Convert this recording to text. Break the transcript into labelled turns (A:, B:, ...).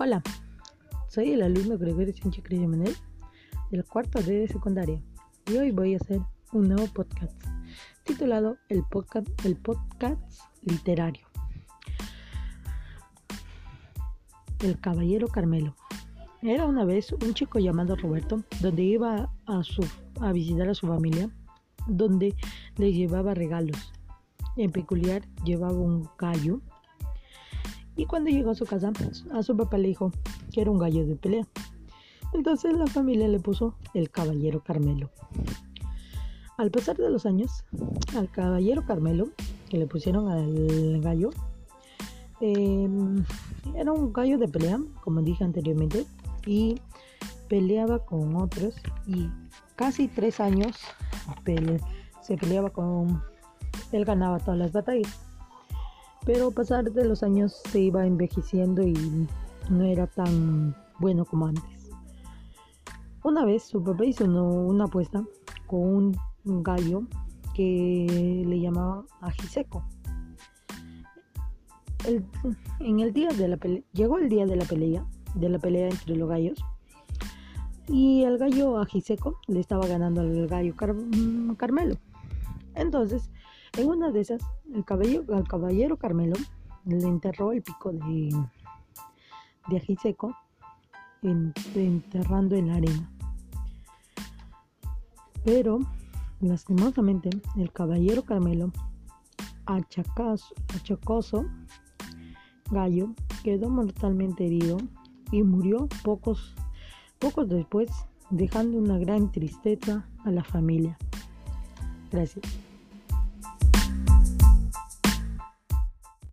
A: Hola, soy el alumno Gregorio Sánchez Manel del cuarto D de secundaria y hoy voy a hacer un nuevo podcast titulado El Podcast, el podcast Literario. El Caballero Carmelo. Era una vez un chico llamado Roberto donde iba a, su, a visitar a su familia, donde le llevaba regalos. En peculiar llevaba un gallo y cuando llegó a su casa, a su papá le dijo que era un gallo de pelea. Entonces la familia le puso el caballero Carmelo. Al pasar de los años, al caballero Carmelo, que le pusieron al gallo, em, era un gallo de pelea, como dije anteriormente, y peleaba con otros y casi tres años se peleaba con... Él ganaba todas las batallas pero a pasar de los años se iba envejeciendo y no era tan bueno como antes. Una vez su papá hizo una apuesta con un gallo que le llamaban ajiseco. en el día de la llegó el día de la pelea, de la pelea entre los gallos, y el gallo ajiseco le estaba ganando al gallo Carmelo. Entonces en una de esas, el al caballero Carmelo le enterró el pico de, de ají seco, enterrando en la arena. Pero, lastimosamente, el caballero Carmelo, achacoso gallo, quedó mortalmente herido y murió pocos, pocos después, dejando una gran tristeza a la familia. Gracias.